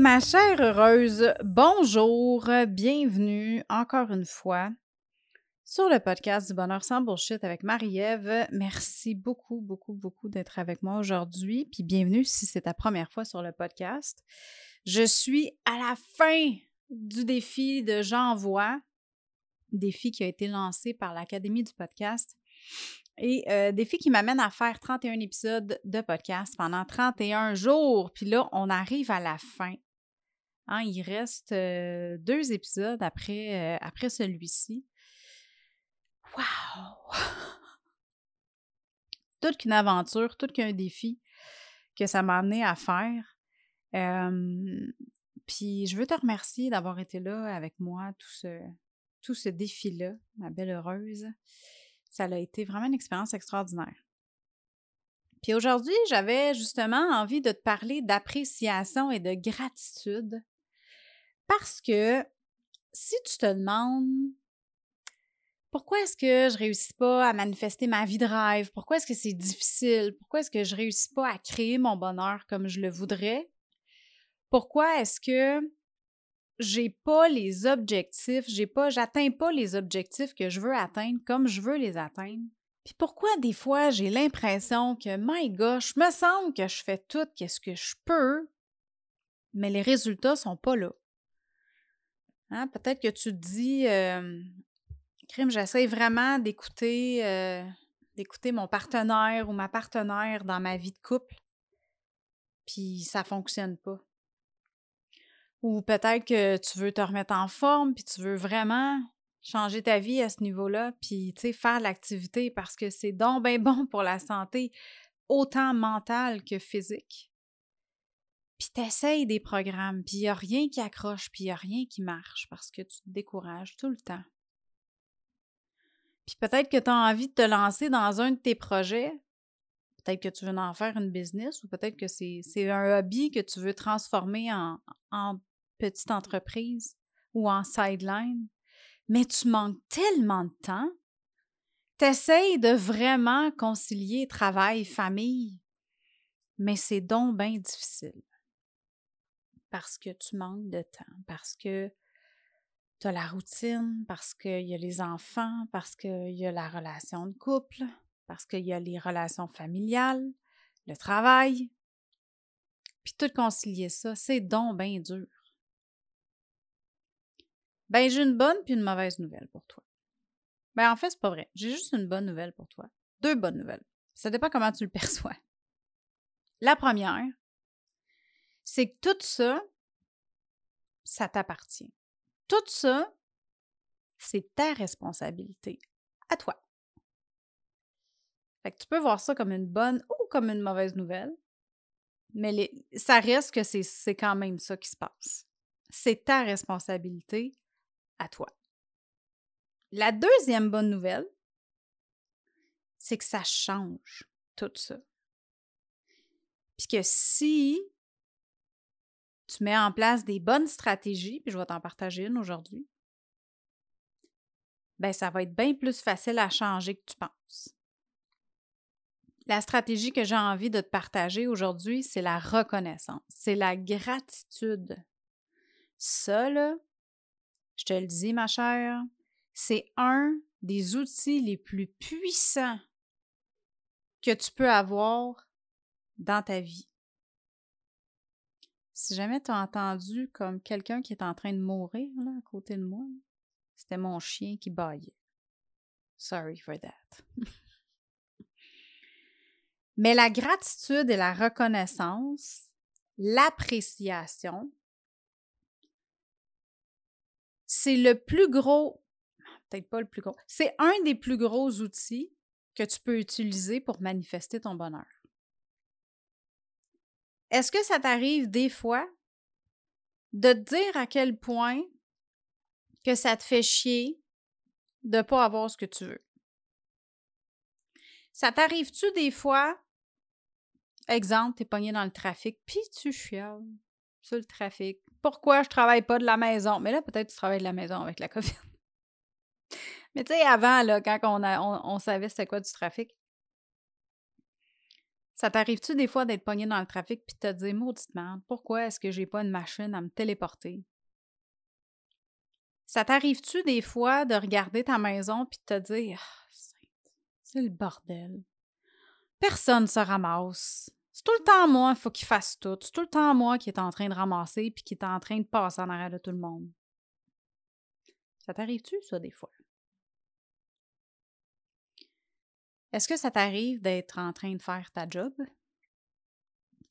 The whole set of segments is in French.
Ma chère heureuse, bonjour, bienvenue encore une fois sur le podcast du bonheur sans bullshit avec Marie-Ève. Merci beaucoup, beaucoup, beaucoup d'être avec moi aujourd'hui, puis bienvenue si c'est ta première fois sur le podcast. Je suis à la fin du défi de J'envoie, défi qui a été lancé par l'Académie du podcast. Et euh, défi qui m'amène à faire 31 épisodes de podcast pendant 31 jours. Puis là, on arrive à la fin. Hein, il reste deux épisodes après, après celui-ci. Wow! toute qu'une aventure, tout qu'un défi que ça m'a amené à faire. puis je veux te remercier d'avoir été là avec moi tout ce, tout ce défi-là, ma belle heureuse ça a été vraiment une expérience extraordinaire. Puis aujourd'hui, j'avais justement envie de te parler d'appréciation et de gratitude parce que si tu te demandes pourquoi est-ce que je réussis pas à manifester ma vie de rêve, pourquoi est-ce que c'est difficile, pourquoi est-ce que je réussis pas à créer mon bonheur comme je le voudrais, pourquoi est-ce que j'ai pas les objectifs, j'ai pas, j'atteins pas les objectifs que je veux atteindre comme je veux les atteindre. Puis pourquoi des fois j'ai l'impression que, my gosh, me semble que je fais tout ce que je peux, mais les résultats sont pas là? Hein? Peut-être que tu te dis, euh, crime, j'essaie vraiment d'écouter, mon partenaire ou ma partenaire dans ma vie de couple, puis ça fonctionne pas. Ou peut-être que tu veux te remettre en forme, puis tu veux vraiment changer ta vie à ce niveau-là, puis tu sais, faire l'activité parce que c'est donc bien bon pour la santé, autant mentale que physique. Puis t'essayes des programmes, puis il n'y a rien qui accroche, puis il n'y a rien qui marche parce que tu te décourages tout le temps. Puis peut-être que tu as envie de te lancer dans un de tes projets, peut-être que tu veux en faire une business, ou peut-être que c'est un hobby que tu veux transformer en, en petite entreprise ou en sideline, mais tu manques tellement de temps. Tu essayes de vraiment concilier travail, famille, mais c'est donc bien difficile. Parce que tu manques de temps, parce que tu as la routine, parce qu'il y a les enfants, parce qu'il y a la relation de couple, parce qu'il y a les relations familiales, le travail. Puis tout concilier ça, c'est donc bien dur. Ben, j'ai une bonne puis une mauvaise nouvelle pour toi. Ben, en fait, c'est pas vrai. J'ai juste une bonne nouvelle pour toi. Deux bonnes nouvelles. Ça dépend comment tu le perçois. La première, c'est que tout ça, ça t'appartient. Tout ça, c'est ta responsabilité. À toi. Fait que tu peux voir ça comme une bonne ou comme une mauvaise nouvelle, mais ça reste que c'est quand même ça qui se passe. C'est ta responsabilité à toi. La deuxième bonne nouvelle, c'est que ça change tout ça. Puisque si tu mets en place des bonnes stratégies, puis je vais t'en partager une aujourd'hui, ben ça va être bien plus facile à changer que tu penses. La stratégie que j'ai envie de te partager aujourd'hui, c'est la reconnaissance, c'est la gratitude. Ça, là, je te le dis, ma chère, c'est un des outils les plus puissants que tu peux avoir dans ta vie. Si jamais tu as entendu comme quelqu'un qui est en train de mourir là, à côté de moi, C'était mon chien qui baillait. Sorry for that. Mais la gratitude et la reconnaissance, l'appréciation, c'est le plus gros, peut-être pas le plus gros, c'est un des plus gros outils que tu peux utiliser pour manifester ton bonheur. Est-ce que ça t'arrive des fois de te dire à quel point que ça te fait chier de ne pas avoir ce que tu veux? Ça t'arrive-tu des fois, exemple, t'es pogné dans le trafic, puis tu chiales sur le trafic. Pourquoi je travaille pas de la maison? Mais là, peut-être tu travailles de la maison avec la COVID. Mais tu sais, avant, là, quand on, on, savait c'était quoi du trafic, ça t'arrive-tu des fois d'être pogné dans le trafic puis de te dire, maudite merde, pourquoi est-ce que j'ai pas une machine à me téléporter? Ça t'arrive-tu des fois de regarder ta maison puis de te dire, ah, c'est le bordel. Personne se ramasse. C'est tout le temps moi, il faut qu'il fasse tout. C'est tout le temps moi qui est en train de ramasser puis qui est en train de passer en arrière de tout le monde. Ça t'arrive-tu, ça, des fois? Est-ce que ça t'arrive d'être en train de faire ta job?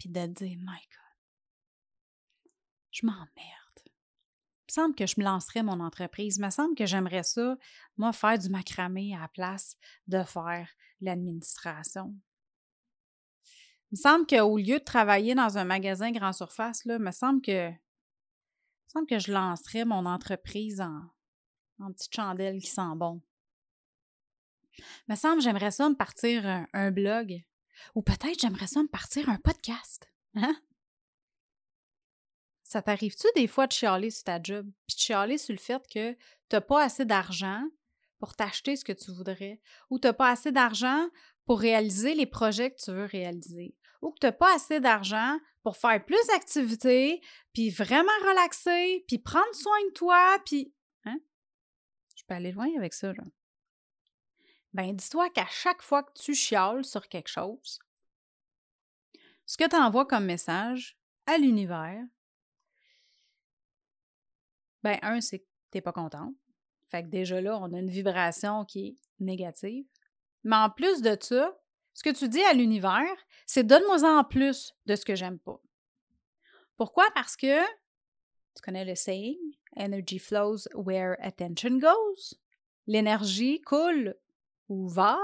Puis de te dire, my God, je m'emmerde. Il me semble que je me lancerais mon entreprise. Il me semble que j'aimerais ça, moi, faire du macramé à la place de faire l'administration. Il me semble qu'au lieu de travailler dans un magasin grand surface, là, il me semble que, que je lancerais mon entreprise en, en petite chandelle qui sent bon me semble j'aimerais ça me partir un, blog. Ou peut-être j'aimerais ça me partir un podcast. Hein? Ça t'arrive-tu des fois de chialer sur ta job, puis de chialer sur le fait que tu n'as pas assez d'argent pour t'acheter ce que tu voudrais, ou tu n'as pas assez d'argent pour réaliser les projets que tu veux réaliser, ou que tu n'as pas assez d'argent pour faire plus d'activités, puis vraiment relaxer, puis prendre soin de toi, puis... Hein? Je peux aller loin avec ça, là ben dis-toi qu'à chaque fois que tu chiales sur quelque chose, ce que tu envoies comme message à l'univers, ben un, c'est que tu n'es pas contente. Fait que déjà là, on a une vibration qui est négative. Mais en plus de ça, ce que tu dis à l'univers, c'est donne-moi en plus de ce que j'aime pas. Pourquoi? Parce que, tu connais le saying, energy flows where attention goes. L'énergie coule ou va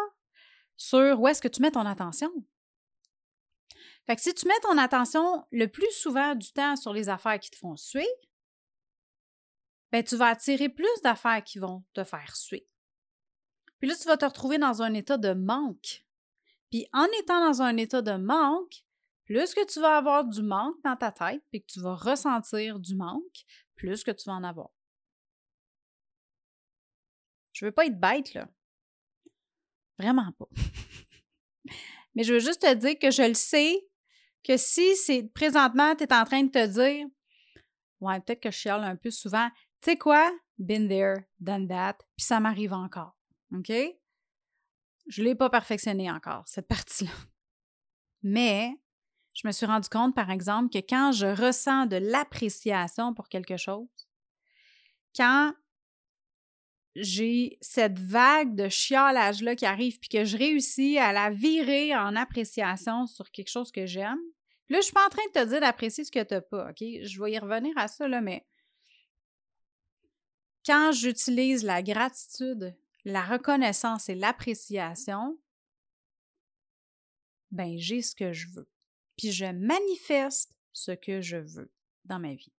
sur où est-ce que tu mets ton attention. Fait que si tu mets ton attention le plus souvent du temps sur les affaires qui te font suer, ben tu vas attirer plus d'affaires qui vont te faire suer. Puis là, tu vas te retrouver dans un état de manque. Puis en étant dans un état de manque, plus que tu vas avoir du manque dans ta tête, puis que tu vas ressentir du manque, plus que tu vas en avoir. Je veux pas être bête, là. Vraiment pas. Mais je veux juste te dire que je le sais que si c'est présentement, tu es en train de te dire Ouais, peut-être que je chiale un peu souvent. Tu sais quoi? Been there, done that, puis ça m'arrive encore. OK? Je ne l'ai pas perfectionné encore, cette partie-là. Mais je me suis rendu compte, par exemple, que quand je ressens de l'appréciation pour quelque chose, quand j'ai cette vague de chiolage-là qui arrive, puis que je réussis à la virer en appréciation sur quelque chose que j'aime. Là, je suis pas en train de te dire d'apprécier ce que tu n'as pas, OK? Je vais y revenir à ça, là, mais quand j'utilise la gratitude, la reconnaissance et l'appréciation, ben j'ai ce que je veux. Puis je manifeste ce que je veux dans ma vie.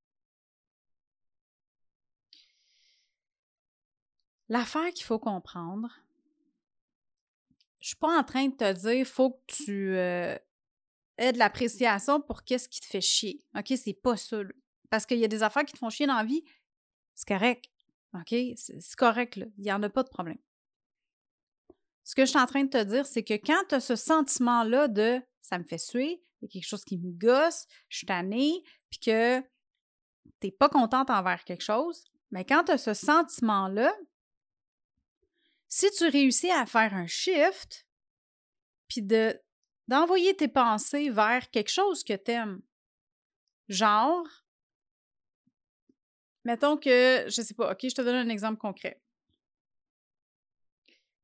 L'affaire qu'il faut comprendre, je suis pas en train de te dire faut que tu euh, aies de l'appréciation pour qu'est-ce qui te fait chier. OK, c'est pas ça. Parce qu'il y a des affaires qui te font chier dans la vie, c'est correct. OK, c'est correct il y en a pas de problème. Ce que je suis en train de te dire, c'est que quand tu as ce sentiment-là de ça me fait suer, il y a quelque chose qui me gosse, je suis tannée, puis que tu n'es pas contente envers quelque chose, mais quand tu as ce sentiment-là, si tu réussis à faire un shift, puis de, d'envoyer tes pensées vers quelque chose que tu aimes, genre, mettons que, je sais pas, OK, je te donne un exemple concret.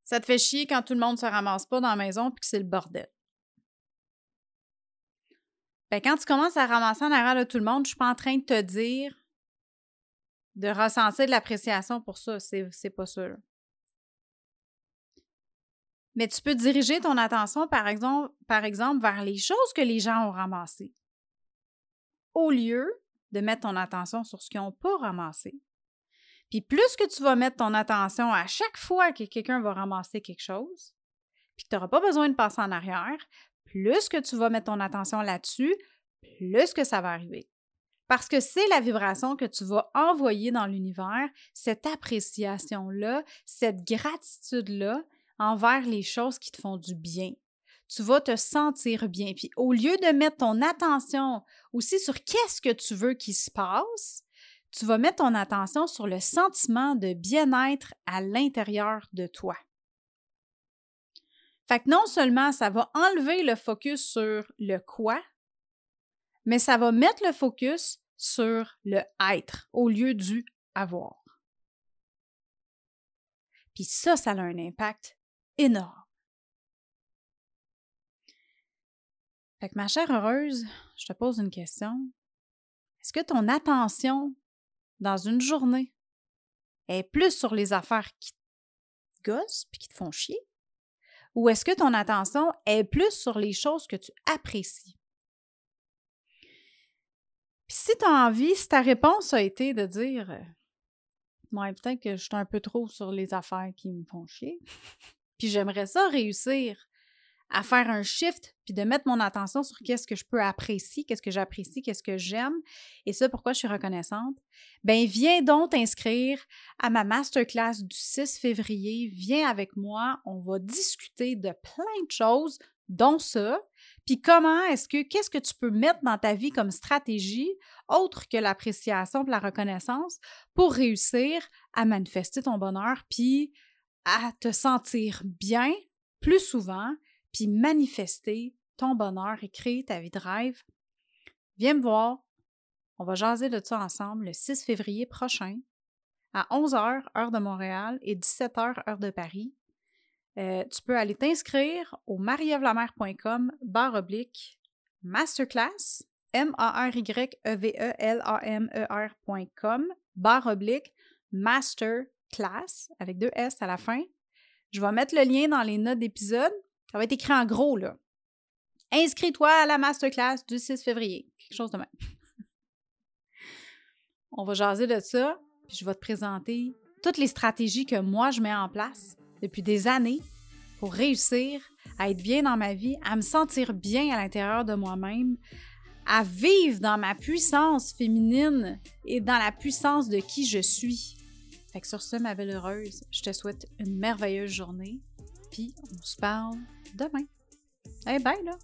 Ça te fait chier quand tout le monde se ramasse pas dans la maison puis que c'est le bordel. Ben, quand tu commences à ramasser en arrière de tout le monde, je suis pas en train de te dire de ressentir de l'appréciation pour ça. C'est pas ça. Mais tu peux diriger ton attention, par exemple, par exemple, vers les choses que les gens ont ramassées. Au lieu de mettre ton attention sur ce qu'ils n'ont pas ramassé. Puis plus que tu vas mettre ton attention à chaque fois que quelqu'un va ramasser quelque chose, puis que tu n'auras pas besoin de passer en arrière, plus que tu vas mettre ton attention là-dessus, plus que ça va arriver. Parce que c'est la vibration que tu vas envoyer dans l'univers, cette appréciation-là, cette gratitude-là envers les choses qui te font du bien. Tu vas te sentir bien. Puis au lieu de mettre ton attention aussi sur qu'est-ce que tu veux qu'il se passe, tu vas mettre ton attention sur le sentiment de bien-être à l'intérieur de toi. Fait que non seulement ça va enlever le focus sur le quoi, mais ça va mettre le focus sur le être au lieu du avoir. Puis ça, ça a un impact énorme. Fait que ma chère heureuse, je te pose une question. Est-ce que ton attention dans une journée est plus sur les affaires qui te gossent puis qui te font chier? Ou est-ce que ton attention est plus sur les choses que tu apprécies? Si tu as envie, si ta réponse a été de dire euh, peut-être que je suis un peu trop sur les affaires qui me font chier, j'aimerais ça réussir à faire un shift, puis de mettre mon attention sur qu'est-ce que je peux apprécier, qu'est-ce que j'apprécie, qu'est-ce que j'aime, et ça, pourquoi je suis reconnaissante, ben viens donc t'inscrire à ma masterclass du 6 février. Viens avec moi, on va discuter de plein de choses, dont ça, puis comment est-ce que, qu'est-ce que tu peux mettre dans ta vie comme stratégie, autre que l'appréciation, la reconnaissance, pour réussir à manifester ton bonheur, puis à te sentir bien plus souvent, puis manifester ton bonheur et créer ta vie de. Viens me voir. On va jaser de ça ensemble le 6 février prochain à 11h, heure de Montréal, et 17h, heure de Paris. Euh, tu peux aller t'inscrire au marievlamer.com barre oblique masterclass M-A-R-Y-E-V-E-L-A-M-E-R.com barre oblique masterclass avec deux S à la fin. Je vais mettre le lien dans les notes d'épisode. Ça va être écrit en gros, là. Inscris-toi à la masterclass du 6 février. Quelque chose de même. On va jaser de ça, puis je vais te présenter toutes les stratégies que moi je mets en place depuis des années pour réussir à être bien dans ma vie, à me sentir bien à l'intérieur de moi-même, à vivre dans ma puissance féminine et dans la puissance de qui je suis. Fait que sur ce, ma belle heureuse, je te souhaite une merveilleuse journée, puis on se parle demain. Hey, bye là!